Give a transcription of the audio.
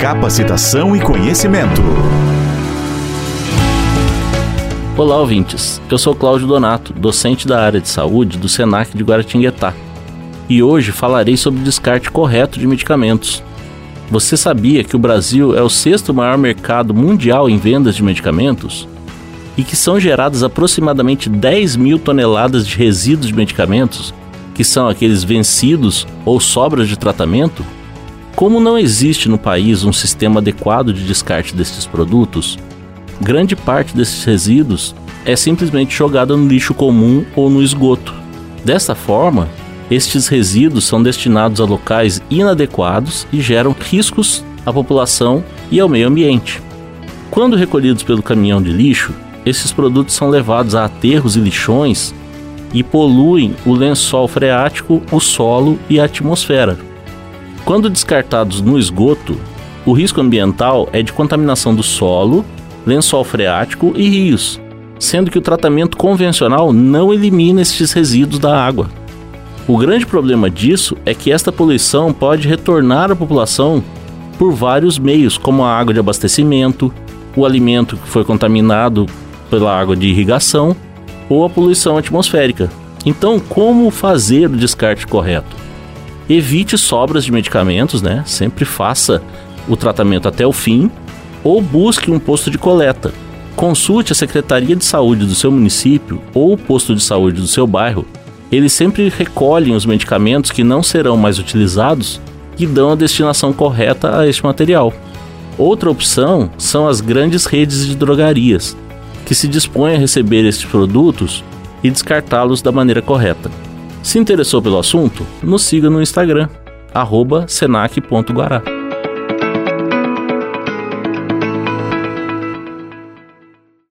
Capacitação e conhecimento. Olá, ouvintes. Eu sou Cláudio Donato, docente da área de saúde do SENAC de Guaratinguetá. E hoje falarei sobre o descarte correto de medicamentos. Você sabia que o Brasil é o sexto maior mercado mundial em vendas de medicamentos? E que são geradas aproximadamente 10 mil toneladas de resíduos de medicamentos, que são aqueles vencidos ou sobras de tratamento? Como não existe no país um sistema adequado de descarte destes produtos, grande parte desses resíduos é simplesmente jogada no lixo comum ou no esgoto. Dessa forma, estes resíduos são destinados a locais inadequados e geram riscos à população e ao meio ambiente. Quando recolhidos pelo caminhão de lixo, esses produtos são levados a aterros e lixões e poluem o lençol freático, o solo e a atmosfera. Quando descartados no esgoto, o risco ambiental é de contaminação do solo, lençol freático e rios, sendo que o tratamento convencional não elimina estes resíduos da água. O grande problema disso é que esta poluição pode retornar à população por vários meios, como a água de abastecimento, o alimento que foi contaminado pela água de irrigação ou a poluição atmosférica. Então, como fazer o descarte correto? Evite sobras de medicamentos, né? Sempre faça o tratamento até o fim ou busque um posto de coleta. Consulte a Secretaria de Saúde do seu município ou o posto de saúde do seu bairro eles sempre recolhem os medicamentos que não serão mais utilizados e dão a destinação correta a este material. Outra opção são as grandes redes de drogarias, que se dispõem a receber estes produtos e descartá-los da maneira correta. Se interessou pelo assunto, nos siga no Instagram, senac.guará.